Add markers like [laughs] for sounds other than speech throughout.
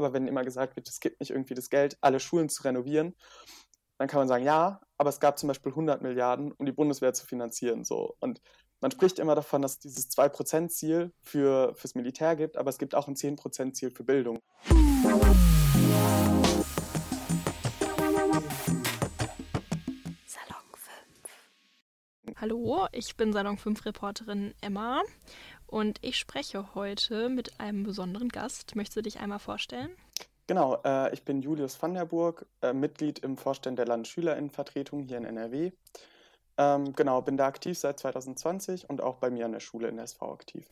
aber wenn immer gesagt wird, es gibt nicht irgendwie das Geld, alle Schulen zu renovieren, dann kann man sagen, ja, aber es gab zum Beispiel 100 Milliarden, um die Bundeswehr zu finanzieren. So. Und man spricht immer davon, dass es dieses 2%-Ziel für, fürs Militär gibt, aber es gibt auch ein 10%-Ziel für Bildung. Salon 5. Hallo, ich bin Salon 5 Reporterin Emma und ich spreche heute mit einem besonderen Gast. Möchtest du dich einmal vorstellen? Genau, äh, ich bin Julius van der Burg, äh, Mitglied im Vorstand der Landesschülerinnenvertretung hier in NRW. Ähm, genau, bin da aktiv seit 2020 und auch bei mir an der Schule in der SV aktiv.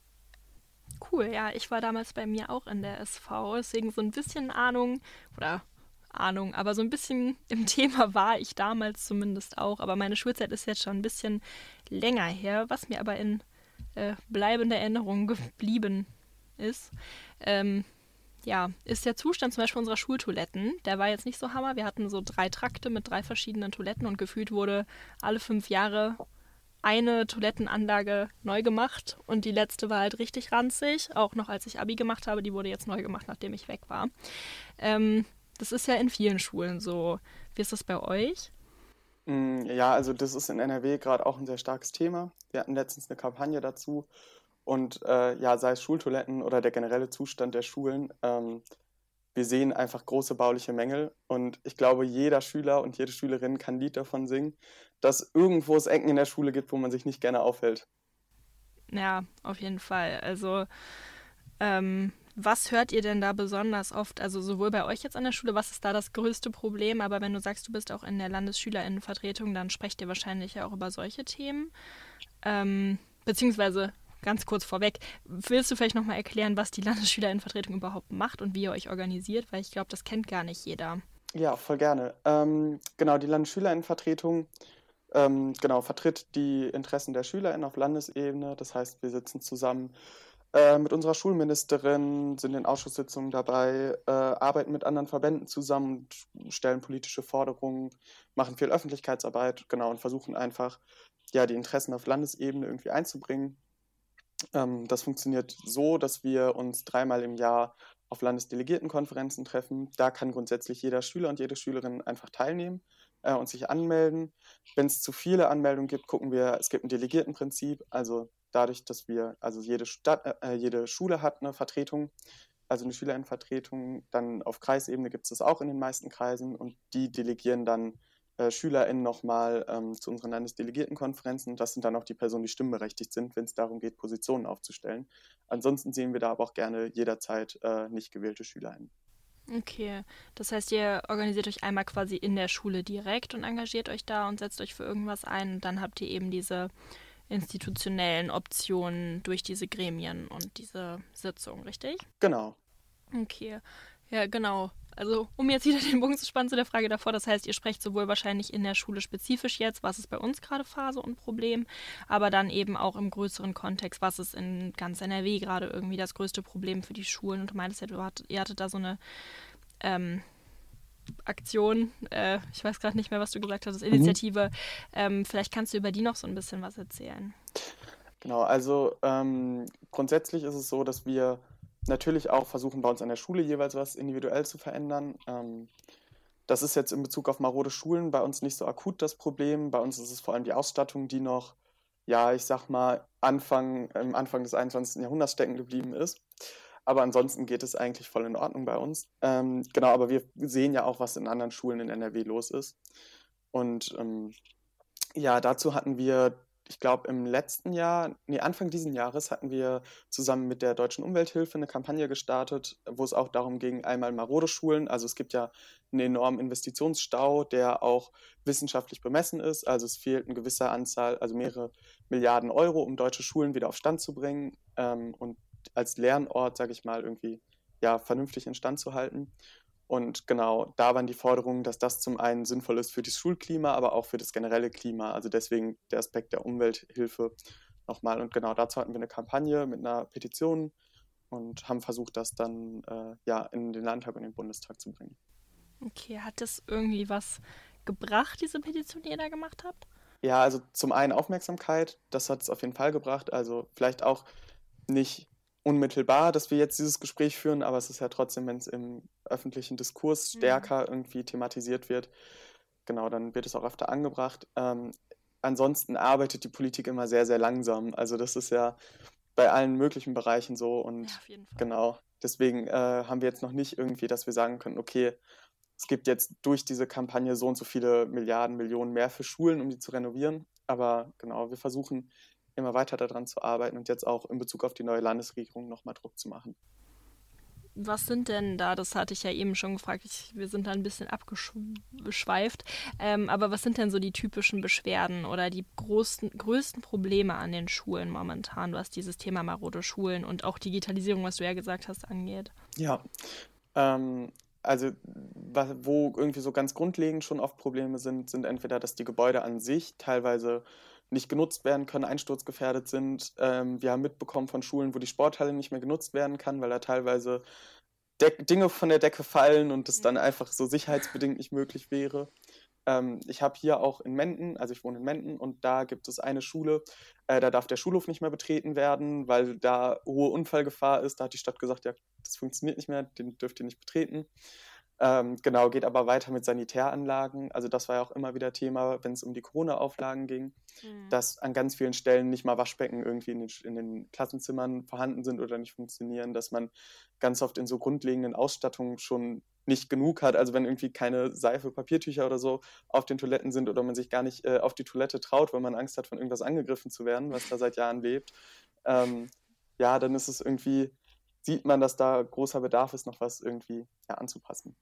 Cool, ja, ich war damals bei mir auch in der SV, deswegen so ein bisschen Ahnung oder Ahnung, aber so ein bisschen [laughs] im Thema war ich damals zumindest auch. Aber meine Schulzeit ist jetzt schon ein bisschen länger her, was mir aber in äh, bleibender Erinnerung geblieben ist. Ähm, ja, ist der Zustand zum Beispiel unserer Schultoiletten, der war jetzt nicht so hammer. Wir hatten so drei Trakte mit drei verschiedenen Toiletten und gefühlt wurde alle fünf Jahre eine Toilettenanlage neu gemacht und die letzte war halt richtig ranzig, auch noch als ich Abi gemacht habe, die wurde jetzt neu gemacht, nachdem ich weg war. Ähm, das ist ja in vielen Schulen so. Wie ist das bei euch? Mm, ja, also das ist in NRW gerade auch ein sehr starkes Thema. Wir hatten letztens eine Kampagne dazu und äh, ja, sei es Schultoiletten oder der generelle Zustand der Schulen, ähm, wir sehen einfach große bauliche Mängel. Und ich glaube, jeder Schüler und jede Schülerin kann ein Lied davon singen, dass irgendwo es Ecken in der Schule gibt, wo man sich nicht gerne aufhält. Ja, auf jeden Fall. Also, ähm, was hört ihr denn da besonders oft? Also sowohl bei euch jetzt an der Schule, was ist da das größte Problem? Aber wenn du sagst, du bist auch in der Landesschülerinnenvertretung, dann sprecht ihr wahrscheinlich ja auch über solche Themen. Ähm, beziehungsweise ganz kurz vorweg, willst du vielleicht nochmal erklären, was die Landesschülerinnenvertretung überhaupt macht und wie ihr euch organisiert? Weil ich glaube, das kennt gar nicht jeder. Ja, voll gerne. Ähm, genau, die Landesschülerinnenvertretung ähm, genau, vertritt die Interessen der SchülerInnen auf Landesebene. Das heißt, wir sitzen zusammen äh, mit unserer Schulministerin, sind in Ausschusssitzungen dabei, äh, arbeiten mit anderen Verbänden zusammen, stellen politische Forderungen, machen viel Öffentlichkeitsarbeit, genau, und versuchen einfach, ja, die Interessen auf Landesebene irgendwie einzubringen. Ähm, das funktioniert so, dass wir uns dreimal im Jahr auf Landesdelegiertenkonferenzen treffen. Da kann grundsätzlich jeder Schüler und jede Schülerin einfach teilnehmen äh, und sich anmelden. Wenn es zu viele Anmeldungen gibt, gucken wir, es gibt ein Delegiertenprinzip, also dadurch, dass wir, also jede Stadt, äh, jede Schule hat eine Vertretung, also eine Schülerinnenvertretung, dann auf Kreisebene gibt es das auch in den meisten Kreisen und die delegieren dann äh, SchülerInnen nochmal ähm, zu unseren Landesdelegiertenkonferenzen. Das sind dann auch die Personen, die stimmberechtigt sind, wenn es darum geht, Positionen aufzustellen. Ansonsten sehen wir da aber auch gerne jederzeit äh, nicht gewählte SchülerInnen. Okay, das heißt, ihr organisiert euch einmal quasi in der Schule direkt und engagiert euch da und setzt euch für irgendwas ein und dann habt ihr eben diese institutionellen Optionen durch diese Gremien und diese Sitzung, richtig? Genau. Okay, ja, genau. Also, um jetzt wieder [laughs] den Bogen zu spannen zu der Frage davor, das heißt, ihr sprecht sowohl wahrscheinlich in der Schule spezifisch jetzt, was ist bei uns gerade Phase und Problem, aber dann eben auch im größeren Kontext, was ist in ganz NRW gerade irgendwie das größte Problem für die Schulen. Und du meintest ja, du hat, ihr hattet da so eine ähm, Aktion, äh, ich weiß gerade nicht mehr, was du gesagt hast, mhm. Initiative. Mhm. Ähm, vielleicht kannst du über die noch so ein bisschen was erzählen. Genau, also ähm, grundsätzlich ist es so, dass wir natürlich auch versuchen, bei uns an der Schule jeweils was individuell zu verändern. Ähm, das ist jetzt in Bezug auf marode Schulen bei uns nicht so akut das Problem. Bei uns ist es vor allem die Ausstattung, die noch, ja, ich sag mal, Anfang, im Anfang des 21. Jahrhunderts stecken geblieben ist. Aber ansonsten geht es eigentlich voll in Ordnung bei uns. Ähm, genau, aber wir sehen ja auch, was in anderen Schulen in NRW los ist. Und ähm, ja, dazu hatten wir ich glaube, im letzten Jahr, nee, Anfang diesen Jahres hatten wir zusammen mit der Deutschen Umwelthilfe eine Kampagne gestartet, wo es auch darum ging, einmal marode Schulen, also es gibt ja einen enormen Investitionsstau, der auch wissenschaftlich bemessen ist, also es fehlt eine gewisse Anzahl, also mehrere Milliarden Euro, um deutsche Schulen wieder auf Stand zu bringen ähm, und als Lernort, sage ich mal, irgendwie ja, vernünftig in Stand zu halten. Und genau, da waren die Forderungen, dass das zum einen sinnvoll ist für das Schulklima, aber auch für das generelle Klima. Also deswegen der Aspekt der Umwelthilfe nochmal. Und genau dazu hatten wir eine Kampagne mit einer Petition und haben versucht, das dann äh, ja in den Landtag und den Bundestag zu bringen. Okay, hat das irgendwie was gebracht, diese Petition, die ihr da gemacht habt? Ja, also zum einen Aufmerksamkeit, das hat es auf jeden Fall gebracht. Also vielleicht auch nicht unmittelbar, dass wir jetzt dieses Gespräch führen, aber es ist ja trotzdem, wenn es im öffentlichen Diskurs mhm. stärker mhm. irgendwie thematisiert wird, genau, dann wird es auch öfter angebracht. Ähm, ansonsten arbeitet die Politik immer sehr, sehr langsam. Also das ist ja bei allen möglichen Bereichen so und ja, genau, deswegen äh, haben wir jetzt noch nicht irgendwie, dass wir sagen können, okay, es gibt jetzt durch diese Kampagne so und so viele Milliarden, Millionen mehr für Schulen, um die zu renovieren. Aber genau, wir versuchen immer weiter daran zu arbeiten und jetzt auch in Bezug auf die neue Landesregierung nochmal Druck zu machen. Was sind denn da, das hatte ich ja eben schon gefragt, ich, wir sind da ein bisschen abgeschweift, ähm, aber was sind denn so die typischen Beschwerden oder die großen, größten Probleme an den Schulen momentan, was dieses Thema marode Schulen und auch Digitalisierung, was du ja gesagt hast, angeht? Ja, ähm, also wo irgendwie so ganz grundlegend schon oft Probleme sind, sind entweder, dass die Gebäude an sich teilweise nicht genutzt werden können, einsturzgefährdet sind. Ähm, wir haben mitbekommen von Schulen, wo die Sporthalle nicht mehr genutzt werden kann, weil da teilweise Deck Dinge von der Decke fallen und es dann mhm. einfach so sicherheitsbedingt nicht möglich wäre. Ähm, ich habe hier auch in Menden, also ich wohne in Menden und da gibt es eine Schule, äh, da darf der Schulhof nicht mehr betreten werden, weil da hohe Unfallgefahr ist. Da hat die Stadt gesagt, ja, das funktioniert nicht mehr, den dürft ihr nicht betreten. Ähm, genau, geht aber weiter mit Sanitäranlagen. Also das war ja auch immer wieder Thema, wenn es um die Corona-Auflagen ging, mhm. dass an ganz vielen Stellen nicht mal Waschbecken irgendwie in den, in den, Klassenzimmern vorhanden sind oder nicht funktionieren, dass man ganz oft in so grundlegenden Ausstattungen schon nicht genug hat. Also wenn irgendwie keine Seife, Papiertücher oder so auf den Toiletten sind oder man sich gar nicht äh, auf die Toilette traut, weil man Angst hat, von irgendwas angegriffen zu werden, was da seit Jahren lebt. Ähm, ja, dann ist es irgendwie, sieht man, dass da großer Bedarf ist, noch was irgendwie ja, anzupassen.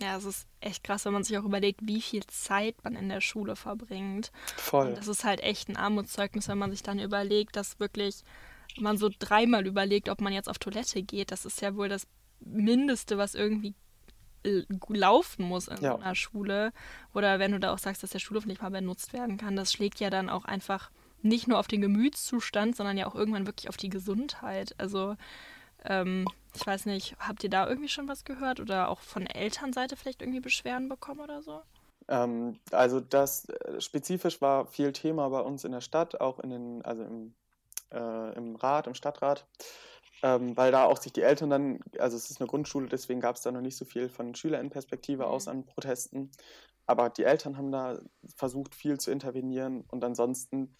Ja, es ist echt krass, wenn man sich auch überlegt, wie viel Zeit man in der Schule verbringt. Voll. Und das ist halt echt ein Armutszeugnis, wenn man sich dann überlegt, dass wirklich man so dreimal überlegt, ob man jetzt auf Toilette geht. Das ist ja wohl das Mindeste, was irgendwie laufen muss in ja. einer Schule. Oder wenn du da auch sagst, dass der Schulhof nicht mal benutzt werden kann, das schlägt ja dann auch einfach nicht nur auf den Gemütszustand, sondern ja auch irgendwann wirklich auf die Gesundheit. Also ähm, ich weiß nicht, habt ihr da irgendwie schon was gehört oder auch von Elternseite vielleicht irgendwie Beschwerden bekommen oder so? Ähm, also das äh, spezifisch war viel Thema bei uns in der Stadt, auch in den, also im, äh, im Rat, im Stadtrat, ähm, weil da auch sich die Eltern dann, also es ist eine Grundschule, deswegen gab es da noch nicht so viel von Schülerinnenperspektive mhm. aus an Protesten. Aber die Eltern haben da versucht, viel zu intervenieren und ansonsten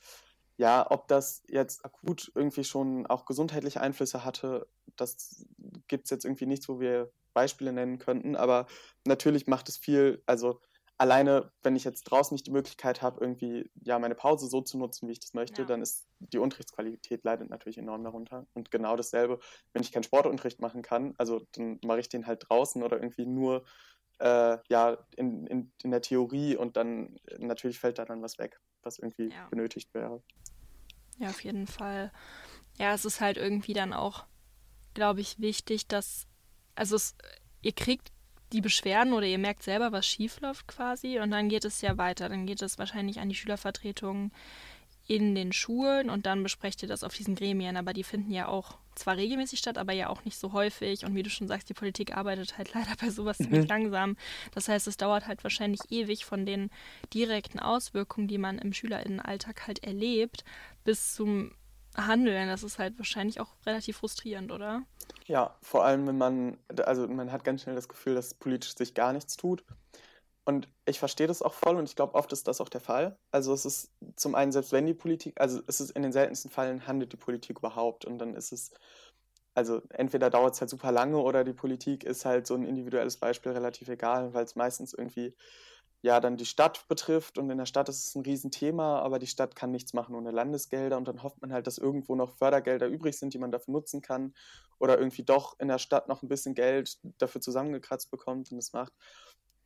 ja, ob das jetzt akut irgendwie schon auch gesundheitliche Einflüsse hatte, das gibt es jetzt irgendwie nichts, wo wir Beispiele nennen könnten. Aber natürlich macht es viel, also alleine, wenn ich jetzt draußen nicht die Möglichkeit habe, irgendwie ja meine Pause so zu nutzen, wie ich das möchte, ja. dann ist die Unterrichtsqualität leidet natürlich enorm darunter. Und genau dasselbe, wenn ich keinen Sportunterricht machen kann, also dann mache ich den halt draußen oder irgendwie nur äh, ja in, in, in der Theorie und dann natürlich fällt da dann was weg, was irgendwie ja. benötigt wäre. Ja, auf jeden Fall. Ja, es ist halt irgendwie dann auch, glaube ich, wichtig, dass, also es, ihr kriegt die Beschwerden oder ihr merkt selber, was schief läuft quasi und dann geht es ja weiter. Dann geht es wahrscheinlich an die Schülervertretungen in den Schulen und dann besprecht ihr das auf diesen Gremien. Aber die finden ja auch zwar regelmäßig statt, aber ja auch nicht so häufig. Und wie du schon sagst, die Politik arbeitet halt [laughs] leider bei sowas mhm. ziemlich langsam. Das heißt, es dauert halt wahrscheinlich ewig von den direkten Auswirkungen, die man im Schülerinnenalltag halt erlebt, bis zum Handeln. Das ist halt wahrscheinlich auch relativ frustrierend, oder? Ja, vor allem, wenn man, also man hat ganz schnell das Gefühl, dass politisch sich gar nichts tut. Und ich verstehe das auch voll und ich glaube, oft ist das auch der Fall. Also es ist zum einen, selbst wenn die Politik, also es ist in den seltensten Fällen handelt die Politik überhaupt und dann ist es, also entweder dauert es halt super lange oder die Politik ist halt so ein individuelles Beispiel relativ egal, weil es meistens irgendwie ja dann die Stadt betrifft und in der Stadt ist es ein Riesenthema, aber die Stadt kann nichts machen ohne Landesgelder und dann hofft man halt, dass irgendwo noch Fördergelder übrig sind, die man dafür nutzen kann oder irgendwie doch in der Stadt noch ein bisschen Geld dafür zusammengekratzt bekommt und es macht.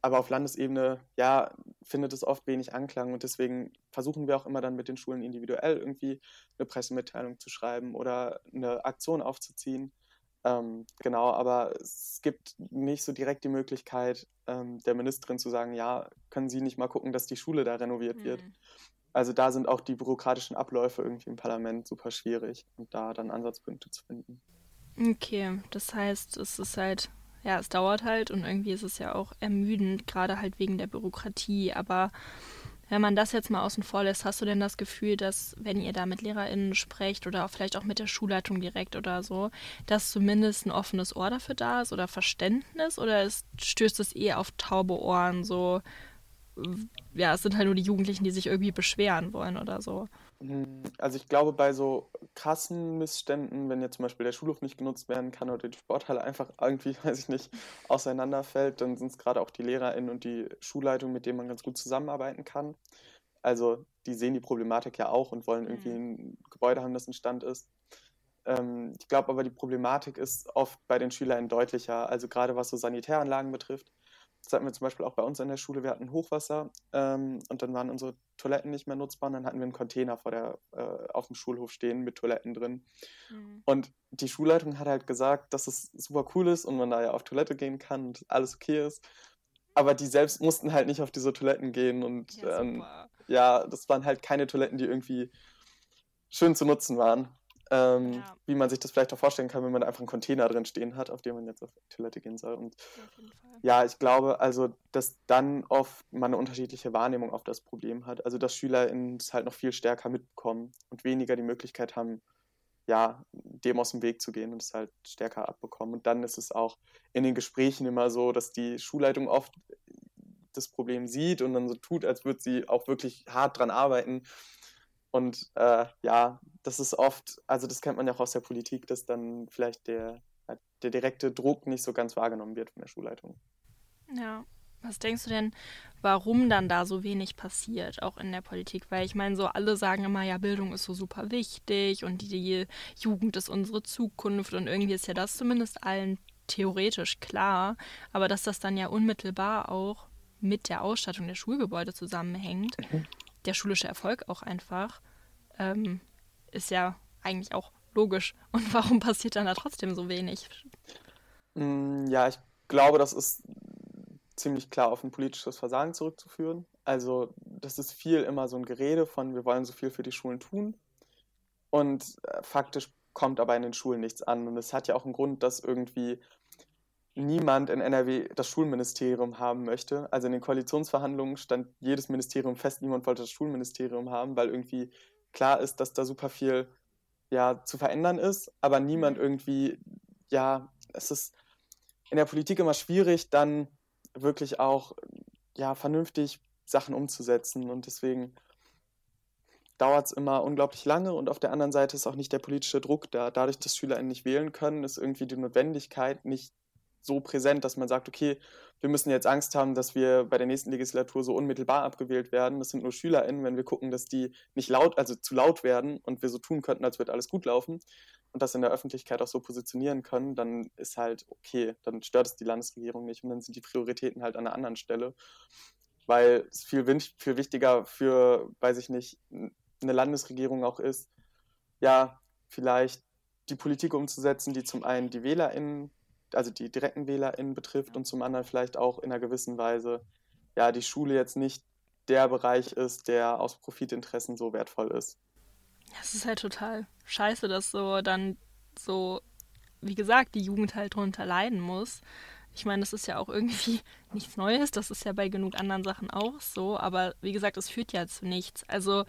Aber auf Landesebene, ja, findet es oft wenig Anklang und deswegen versuchen wir auch immer dann mit den Schulen individuell irgendwie eine Pressemitteilung zu schreiben oder eine Aktion aufzuziehen ähm, genau, aber es gibt nicht so direkt die Möglichkeit, ähm, der Ministerin zu sagen, ja, können Sie nicht mal gucken, dass die Schule da renoviert mhm. wird. Also da sind auch die bürokratischen Abläufe irgendwie im Parlament super schwierig und da dann Ansatzpunkte zu finden. Okay, das heißt, es ist halt, ja, es dauert halt und irgendwie ist es ja auch ermüdend, gerade halt wegen der Bürokratie, aber wenn man das jetzt mal außen vor lässt, hast du denn das Gefühl, dass, wenn ihr da mit LehrerInnen sprecht oder auch vielleicht auch mit der Schulleitung direkt oder so, dass zumindest ein offenes Ohr dafür da ist oder Verständnis oder ist, stößt es eher auf taube Ohren, so, ja, es sind halt nur die Jugendlichen, die sich irgendwie beschweren wollen oder so? Hm, also ich glaube, bei so krassen Missständen, wenn jetzt zum Beispiel der Schulhof nicht genutzt werden kann oder die Sporthalle einfach irgendwie, [laughs] weiß ich nicht, auseinanderfällt, dann sind es gerade auch die LehrerInnen und die Schulleitung, mit denen man ganz gut zusammenarbeiten kann. Also die sehen die Problematik ja auch und wollen irgendwie mhm. ein Gebäude haben, das in Stand ist. Ähm, ich glaube aber, die Problematik ist oft bei den SchülerInnen deutlicher, also gerade was so Sanitäranlagen betrifft. Das hatten wir zum Beispiel auch bei uns in der Schule. Wir hatten Hochwasser ähm, und dann waren unsere Toiletten nicht mehr nutzbar. Und dann hatten wir einen Container vor der, äh, auf dem Schulhof stehen mit Toiletten drin. Mhm. Und die Schulleitung hat halt gesagt, dass es super cool ist und man da ja auf Toilette gehen kann und alles okay ist. Aber die selbst mussten halt nicht auf diese Toiletten gehen. Und ja, ähm, ja das waren halt keine Toiletten, die irgendwie schön zu nutzen waren. Ähm, ja. Wie man sich das vielleicht auch vorstellen kann, wenn man einfach einen Container drin stehen hat, auf dem man jetzt auf die Toilette gehen soll. Und ja, ich glaube also, dass dann oft man eine unterschiedliche Wahrnehmung auf das Problem hat. Also dass SchülerInnen es halt noch viel stärker mitbekommen und weniger die Möglichkeit haben, ja, dem aus dem Weg zu gehen und es halt stärker abbekommen. Und dann ist es auch in den Gesprächen immer so, dass die Schulleitung oft das Problem sieht und dann so tut, als würde sie auch wirklich hart dran arbeiten und äh, ja, das ist oft, also das kennt man ja auch aus der Politik, dass dann vielleicht der, der direkte Druck nicht so ganz wahrgenommen wird von der Schulleitung. Ja. Was denkst du denn, warum dann da so wenig passiert, auch in der Politik? Weil ich meine, so alle sagen immer, ja, Bildung ist so super wichtig und die, die Jugend ist unsere Zukunft und irgendwie ist ja das zumindest allen theoretisch klar, aber dass das dann ja unmittelbar auch mit der Ausstattung der Schulgebäude zusammenhängt, mhm der schulische Erfolg auch einfach, ähm, ist ja eigentlich auch logisch. [laughs] Und warum passiert dann da trotzdem so wenig? Mm, ja, ich glaube, das ist ziemlich klar auf ein politisches Versagen zurückzuführen. Also das ist viel immer so ein Gerede von, wir wollen so viel für die Schulen tun. Und äh, faktisch kommt aber in den Schulen nichts an. Und es hat ja auch einen Grund, dass irgendwie niemand in NRW das Schulministerium haben möchte. Also in den Koalitionsverhandlungen stand jedes Ministerium fest, niemand wollte das Schulministerium haben, weil irgendwie klar ist, dass da super viel ja, zu verändern ist, aber niemand irgendwie, ja, es ist in der Politik immer schwierig, dann wirklich auch ja, vernünftig Sachen umzusetzen. Und deswegen dauert es immer unglaublich lange. Und auf der anderen Seite ist auch nicht der politische Druck da. Dadurch, dass SchülerInnen nicht wählen können, ist irgendwie die Notwendigkeit nicht so präsent, dass man sagt, okay, wir müssen jetzt Angst haben, dass wir bei der nächsten Legislatur so unmittelbar abgewählt werden. Das sind nur SchülerInnen, wenn wir gucken, dass die nicht laut, also zu laut werden und wir so tun könnten, als würde alles gut laufen und das in der Öffentlichkeit auch so positionieren können, dann ist halt okay, dann stört es die Landesregierung nicht und dann sind die Prioritäten halt an einer anderen Stelle. Weil es viel, viel wichtiger für, weiß ich nicht, eine Landesregierung auch ist, ja, vielleicht die Politik umzusetzen, die zum einen die WählerInnen also die direkten WählerInnen betrifft und zum anderen vielleicht auch in einer gewissen Weise, ja, die Schule jetzt nicht der Bereich ist, der aus Profitinteressen so wertvoll ist. Es ist halt total scheiße, dass so dann so, wie gesagt, die Jugend halt drunter leiden muss. Ich meine, das ist ja auch irgendwie [laughs] nichts Neues, das ist ja bei genug anderen Sachen auch so, aber wie gesagt, es führt ja zu nichts. Also,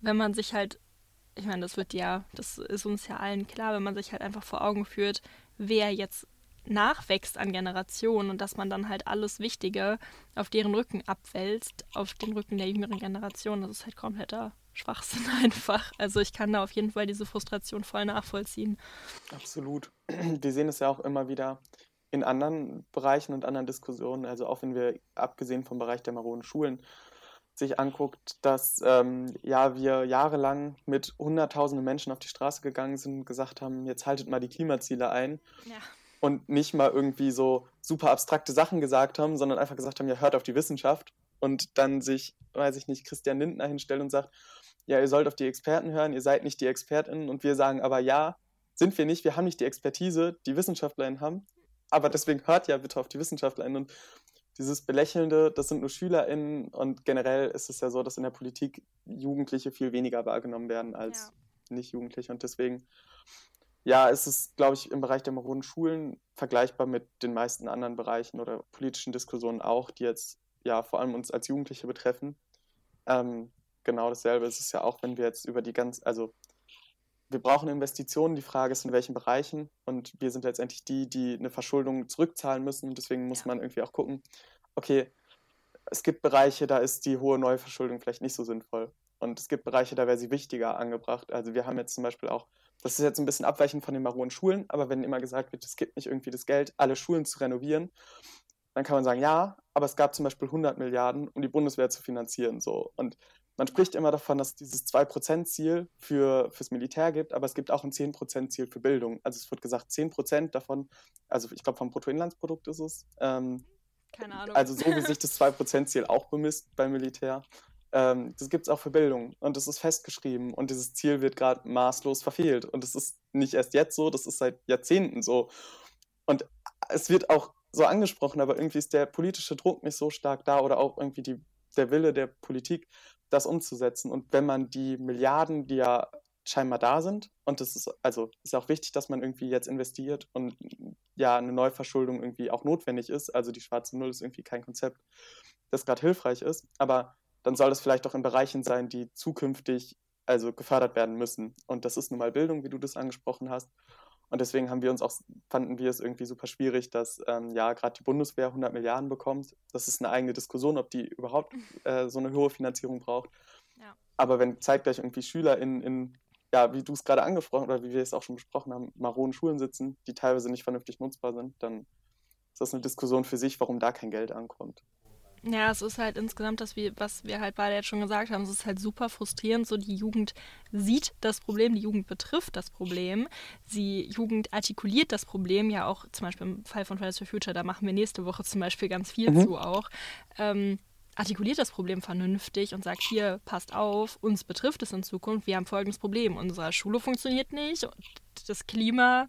wenn man sich halt, ich meine, das wird ja, das ist uns ja allen klar, wenn man sich halt einfach vor Augen führt, wer jetzt nachwächst an Generationen und dass man dann halt alles Wichtige auf deren Rücken abwälzt, auf den Rücken der jüngeren Generation. Das ist halt kompletter Schwachsinn [laughs] einfach. Also ich kann da auf jeden Fall diese Frustration voll nachvollziehen. Absolut. [clears throat] Wir sehen es ja auch immer wieder in anderen Bereichen und anderen Diskussionen, also auch wenn wir abgesehen vom Bereich der maroden Schulen sich anguckt, dass ähm, ja wir jahrelang mit hunderttausenden Menschen auf die Straße gegangen sind und gesagt haben, jetzt haltet mal die Klimaziele ein. Ja und nicht mal irgendwie so super abstrakte Sachen gesagt haben, sondern einfach gesagt haben, ja, hört auf die Wissenschaft. Und dann sich, weiß ich nicht, Christian Lindner hinstellt und sagt, ja, ihr sollt auf die Experten hören, ihr seid nicht die ExpertInnen. Und wir sagen aber ja, sind wir nicht, wir haben nicht die Expertise, die WissenschaftlerInnen haben, aber deswegen hört ja bitte auf die WissenschaftlerInnen. Und dieses Belächelnde, das sind nur SchülerInnen. Und generell ist es ja so, dass in der Politik Jugendliche viel weniger wahrgenommen werden als ja. Nicht-Jugendliche und deswegen ja, es ist, glaube ich, im Bereich der maroden Schulen vergleichbar mit den meisten anderen Bereichen oder politischen Diskussionen auch, die jetzt ja vor allem uns als Jugendliche betreffen. Ähm, genau dasselbe ist es ja auch, wenn wir jetzt über die ganz, also wir brauchen Investitionen. Die Frage ist, in welchen Bereichen. Und wir sind letztendlich die, die eine Verschuldung zurückzahlen müssen. Deswegen muss ja. man irgendwie auch gucken, okay, es gibt Bereiche, da ist die hohe Neuverschuldung vielleicht nicht so sinnvoll. Und es gibt Bereiche, da wäre sie wichtiger angebracht. Also wir haben jetzt zum Beispiel auch, das ist jetzt ein bisschen abweichend von den maronen Schulen, aber wenn immer gesagt wird, es gibt nicht irgendwie das Geld, alle Schulen zu renovieren, dann kann man sagen, ja, aber es gab zum Beispiel 100 Milliarden, um die Bundeswehr zu finanzieren. So. Und man spricht immer davon, dass es dieses 2%-Ziel für, fürs Militär gibt, aber es gibt auch ein 10%-Ziel für Bildung. Also es wird gesagt, 10% davon, also ich glaube vom Bruttoinlandsprodukt ist es. Ähm, Keine Ahnung. Also so wie sich das [laughs] 2%-Ziel auch bemisst beim Militär. Ähm, das gibt es auch für Bildung und das ist festgeschrieben und dieses Ziel wird gerade maßlos verfehlt. Und das ist nicht erst jetzt so, das ist seit Jahrzehnten so. Und es wird auch so angesprochen, aber irgendwie ist der politische Druck nicht so stark da oder auch irgendwie die, der Wille der Politik, das umzusetzen. Und wenn man die Milliarden, die ja scheinbar da sind, und das ist also ist auch wichtig, dass man irgendwie jetzt investiert und ja eine Neuverschuldung irgendwie auch notwendig ist. Also die schwarze Null ist irgendwie kein Konzept, das gerade hilfreich ist, aber dann soll es vielleicht auch in Bereichen sein, die zukünftig also gefördert werden müssen. Und das ist nun mal Bildung, wie du das angesprochen hast. Und deswegen haben wir uns auch, fanden wir es irgendwie super schwierig, dass ähm, ja gerade die Bundeswehr 100 Milliarden bekommt. Das ist eine eigene Diskussion, ob die überhaupt [laughs] äh, so eine hohe Finanzierung braucht. Ja. Aber wenn zeitgleich irgendwie Schüler in, in ja, wie du es gerade angesprochen oder wie wir es auch schon besprochen haben, maroden Schulen sitzen, die teilweise nicht vernünftig nutzbar sind, dann ist das eine Diskussion für sich, warum da kein Geld ankommt. Ja, es ist halt insgesamt das, was wir halt beide jetzt schon gesagt haben, es ist halt super frustrierend. So die Jugend sieht das Problem, die Jugend betrifft das Problem. Sie Jugend artikuliert das Problem ja auch, zum Beispiel im Fall von Fridays for Future, da machen wir nächste Woche zum Beispiel ganz viel mhm. zu auch. Ähm, artikuliert das Problem vernünftig und sagt, hier, passt auf, uns betrifft es in Zukunft, wir haben folgendes Problem, unsere Schule funktioniert nicht, das Klima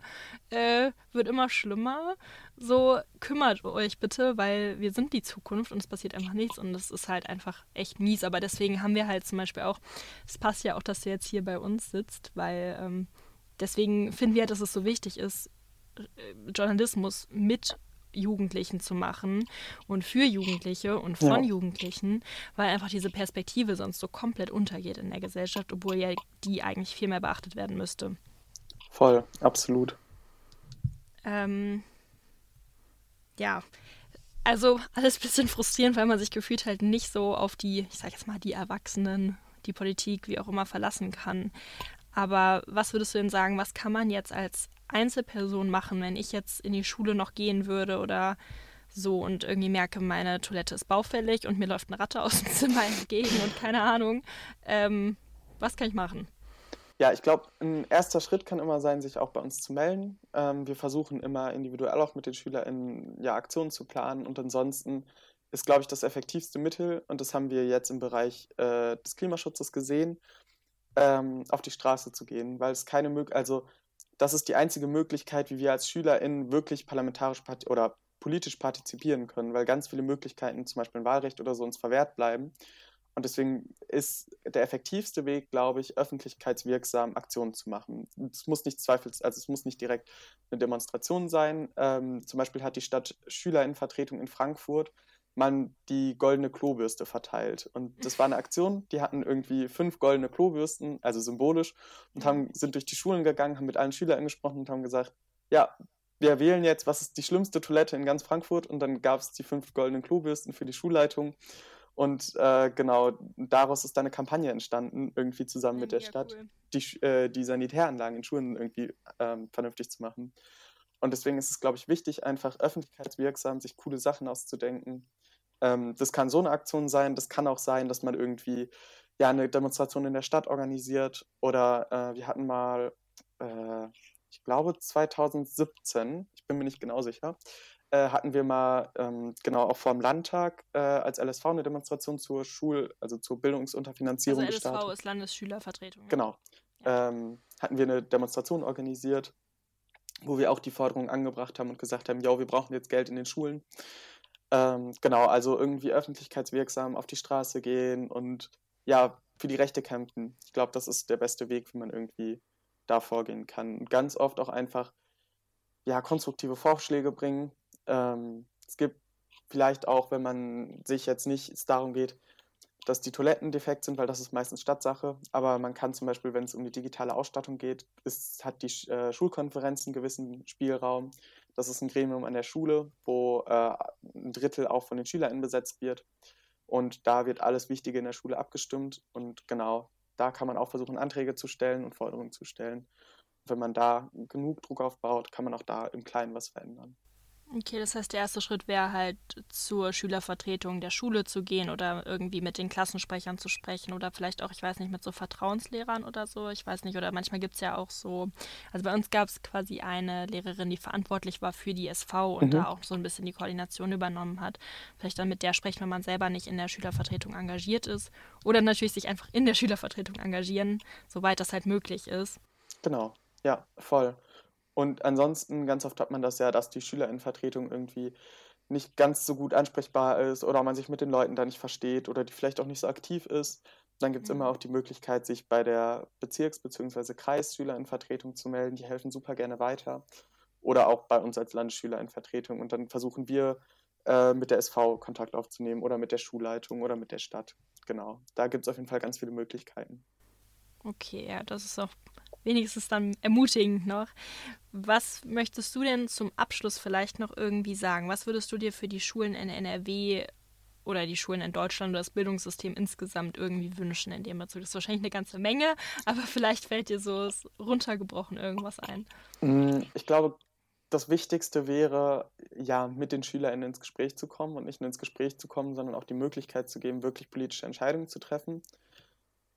äh, wird immer schlimmer. So, kümmert euch bitte, weil wir sind die Zukunft und es passiert einfach nichts und es ist halt einfach echt mies. Aber deswegen haben wir halt zum Beispiel auch, es passt ja auch, dass du jetzt hier bei uns sitzt, weil ähm, deswegen finden wir, dass es so wichtig ist, äh, Journalismus mit Jugendlichen zu machen und für Jugendliche und von ja. Jugendlichen, weil einfach diese Perspektive sonst so komplett untergeht in der Gesellschaft, obwohl ja die eigentlich viel mehr beachtet werden müsste. Voll, absolut. Ähm, ja, also alles ein bisschen frustrierend, weil man sich gefühlt halt nicht so auf die, ich sag jetzt mal, die Erwachsenen, die Politik, wie auch immer, verlassen kann. Aber was würdest du denn sagen, was kann man jetzt als Einzelperson machen, wenn ich jetzt in die Schule noch gehen würde oder so und irgendwie merke, meine Toilette ist baufällig und mir läuft eine Ratte aus dem Zimmer [laughs] entgegen und keine Ahnung. Ähm, was kann ich machen? Ja, ich glaube, ein erster Schritt kann immer sein, sich auch bei uns zu melden. Ähm, wir versuchen immer individuell auch mit den SchülerInnen ja, Aktionen zu planen und ansonsten ist, glaube ich, das effektivste Mittel und das haben wir jetzt im Bereich äh, des Klimaschutzes gesehen, ähm, auf die Straße zu gehen, weil es keine Möglichkeit, also das ist die einzige Möglichkeit, wie wir als SchülerInnen wirklich parlamentarisch oder politisch partizipieren können, weil ganz viele Möglichkeiten, zum Beispiel ein Wahlrecht oder so, uns verwehrt bleiben. Und deswegen ist der effektivste Weg, glaube ich, öffentlichkeitswirksam Aktionen zu machen. Es muss nicht zweifels, also es muss nicht direkt eine Demonstration sein. Ähm, zum Beispiel hat die Stadt Schülerinnenvertretung in Frankfurt man die goldene Klobürste verteilt. Und das war eine Aktion, die hatten irgendwie fünf goldene Klobürsten, also symbolisch, und haben, sind durch die Schulen gegangen, haben mit allen Schülern gesprochen und haben gesagt, ja, wir wählen jetzt, was ist die schlimmste Toilette in ganz Frankfurt? Und dann gab es die fünf goldenen Klobürsten für die Schulleitung. Und äh, genau, daraus ist dann eine Kampagne entstanden, irgendwie zusammen mit der Stadt, cool. die, äh, die Sanitäranlagen in Schulen irgendwie ähm, vernünftig zu machen. Und deswegen ist es, glaube ich, wichtig, einfach öffentlichkeitswirksam sich coole Sachen auszudenken. Ähm, das kann so eine Aktion sein, das kann auch sein, dass man irgendwie ja eine Demonstration in der Stadt organisiert. Oder äh, wir hatten mal, äh, ich glaube 2017, ich bin mir nicht genau sicher, äh, hatten wir mal ähm, genau auch vor dem Landtag äh, als LSV eine Demonstration zur Schul-, also zur Bildungsunterfinanzierung also LSV gestartet. ist Landesschülervertretung. Ja? Genau. Ja. Ähm, hatten wir eine Demonstration organisiert, wo wir auch die Forderung angebracht haben und gesagt haben, ja, wir brauchen jetzt Geld in den Schulen. Ähm, genau, also irgendwie öffentlichkeitswirksam auf die Straße gehen und ja, für die Rechte kämpfen. Ich glaube, das ist der beste Weg, wie man irgendwie da vorgehen kann. Und ganz oft auch einfach ja, konstruktive Vorschläge bringen, ähm, es gibt vielleicht auch, wenn man sich jetzt nicht es darum geht, dass die Toiletten defekt sind, weil das ist meistens Stadtsache. Aber man kann zum Beispiel, wenn es um die digitale Ausstattung geht, ist, hat die äh, Schulkonferenz einen gewissen Spielraum. Das ist ein Gremium an der Schule, wo äh, ein Drittel auch von den SchülerInnen besetzt wird. Und da wird alles Wichtige in der Schule abgestimmt. Und genau, da kann man auch versuchen, Anträge zu stellen und Forderungen zu stellen. wenn man da genug Druck aufbaut, kann man auch da im Kleinen was verändern. Okay, das heißt, der erste Schritt wäre halt zur Schülervertretung der Schule zu gehen oder irgendwie mit den Klassensprechern zu sprechen oder vielleicht auch, ich weiß nicht, mit so Vertrauenslehrern oder so. Ich weiß nicht, oder manchmal gibt es ja auch so, also bei uns gab es quasi eine Lehrerin, die verantwortlich war für die SV und mhm. da auch so ein bisschen die Koordination übernommen hat. Vielleicht dann mit der sprechen, wenn man selber nicht in der Schülervertretung engagiert ist. Oder natürlich sich einfach in der Schülervertretung engagieren, soweit das halt möglich ist. Genau, ja, voll. Und ansonsten, ganz oft hat man das ja, dass die Schülerinnenvertretung irgendwie nicht ganz so gut ansprechbar ist oder man sich mit den Leuten da nicht versteht oder die vielleicht auch nicht so aktiv ist. Dann gibt es mhm. immer auch die Möglichkeit, sich bei der Bezirks- bzw. Kreisschülerinnenvertretung zu melden. Die helfen super gerne weiter. Oder auch bei uns als Landesschülerinnenvertretung. Und dann versuchen wir äh, mit der SV Kontakt aufzunehmen oder mit der Schulleitung oder mit der Stadt. Genau. Da gibt es auf jeden Fall ganz viele Möglichkeiten. Okay, ja, das ist auch wenigstens dann ermutigend noch. Was möchtest du denn zum Abschluss vielleicht noch irgendwie sagen? Was würdest du dir für die Schulen in NRW oder die Schulen in Deutschland oder das Bildungssystem insgesamt irgendwie wünschen in dem Bezug? Das ist wahrscheinlich eine ganze Menge, aber vielleicht fällt dir so runtergebrochen irgendwas ein. Mm, ich glaube, das Wichtigste wäre, ja, mit den SchülerInnen ins Gespräch zu kommen und nicht nur ins Gespräch zu kommen, sondern auch die Möglichkeit zu geben, wirklich politische Entscheidungen zu treffen.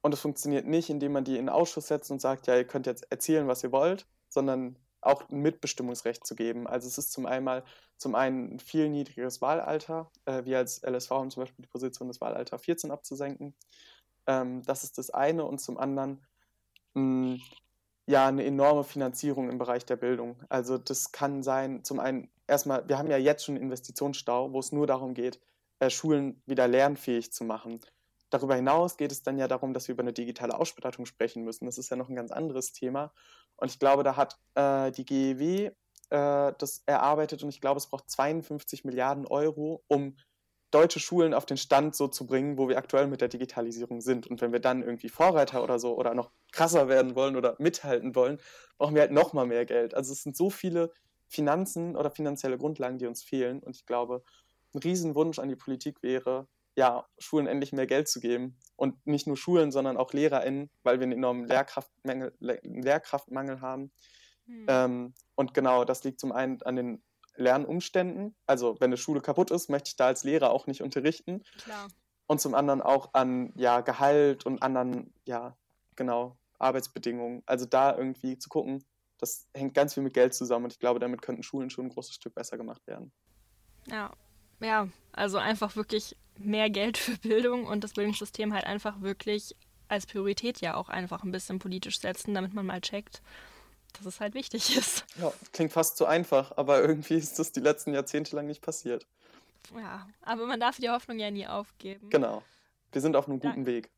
Und es funktioniert nicht, indem man die in Ausschuss setzt und sagt, ja, ihr könnt jetzt erzählen, was ihr wollt, sondern auch ein Mitbestimmungsrecht zu geben. Also es ist zum einen, zum einen ein viel niedrigeres Wahlalter. Äh, wir als LSV haben zum Beispiel die Position, das Wahlalter 14 abzusenken. Ähm, das ist das eine. Und zum anderen hm, ja eine enorme Finanzierung im Bereich der Bildung. Also das kann sein, zum einen erstmal, wir haben ja jetzt schon einen Investitionsstau, wo es nur darum geht, äh, Schulen wieder lernfähig zu machen. Darüber hinaus geht es dann ja darum, dass wir über eine digitale Ausstattung sprechen müssen. Das ist ja noch ein ganz anderes Thema. Und ich glaube, da hat äh, die GEW äh, das erarbeitet und ich glaube, es braucht 52 Milliarden Euro, um deutsche Schulen auf den Stand so zu bringen, wo wir aktuell mit der Digitalisierung sind. Und wenn wir dann irgendwie Vorreiter oder so oder noch krasser werden wollen oder mithalten wollen, brauchen wir halt noch mal mehr Geld. Also es sind so viele Finanzen oder finanzielle Grundlagen, die uns fehlen. Und ich glaube, ein Riesenwunsch an die Politik wäre, ja, Schulen endlich mehr Geld zu geben. Und nicht nur Schulen, sondern auch LehrerInnen, weil wir einen enormen Lehrkraftmangel, Lehrkraftmangel haben. Hm. Ähm, und genau, das liegt zum einen an den Lernumständen. Also, wenn eine Schule kaputt ist, möchte ich da als Lehrer auch nicht unterrichten. Klar. Und zum anderen auch an ja, Gehalt und anderen, ja, genau, Arbeitsbedingungen. Also da irgendwie zu gucken, das hängt ganz viel mit Geld zusammen und ich glaube, damit könnten Schulen schon ein großes Stück besser gemacht werden. Ja, ja, also einfach wirklich mehr Geld für Bildung und das Bildungssystem halt einfach wirklich als Priorität ja auch einfach ein bisschen politisch setzen, damit man mal checkt, dass es halt wichtig [laughs] ist. Ja, klingt fast zu einfach, aber irgendwie ist das die letzten Jahrzehnte lang nicht passiert. Ja, aber man darf die Hoffnung ja nie aufgeben. Genau. Wir sind auf einem guten Dank. Weg.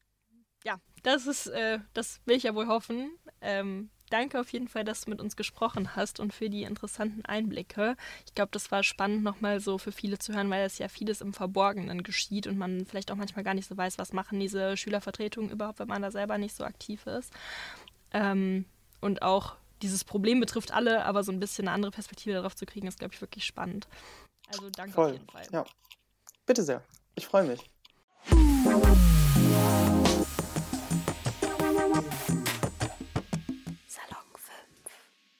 Ja, das ist, äh, das will ich ja wohl hoffen. Ähm, danke auf jeden Fall, dass du mit uns gesprochen hast und für die interessanten Einblicke. Ich glaube, das war spannend nochmal so für viele zu hören, weil es ja vieles im Verborgenen geschieht und man vielleicht auch manchmal gar nicht so weiß, was machen diese Schülervertretungen überhaupt, wenn man da selber nicht so aktiv ist. Ähm, und auch dieses Problem betrifft alle, aber so ein bisschen eine andere Perspektive darauf zu kriegen, ist, glaube ich, wirklich spannend. Also danke Voll. auf jeden Fall. Ja. Bitte sehr. Ich freue mich.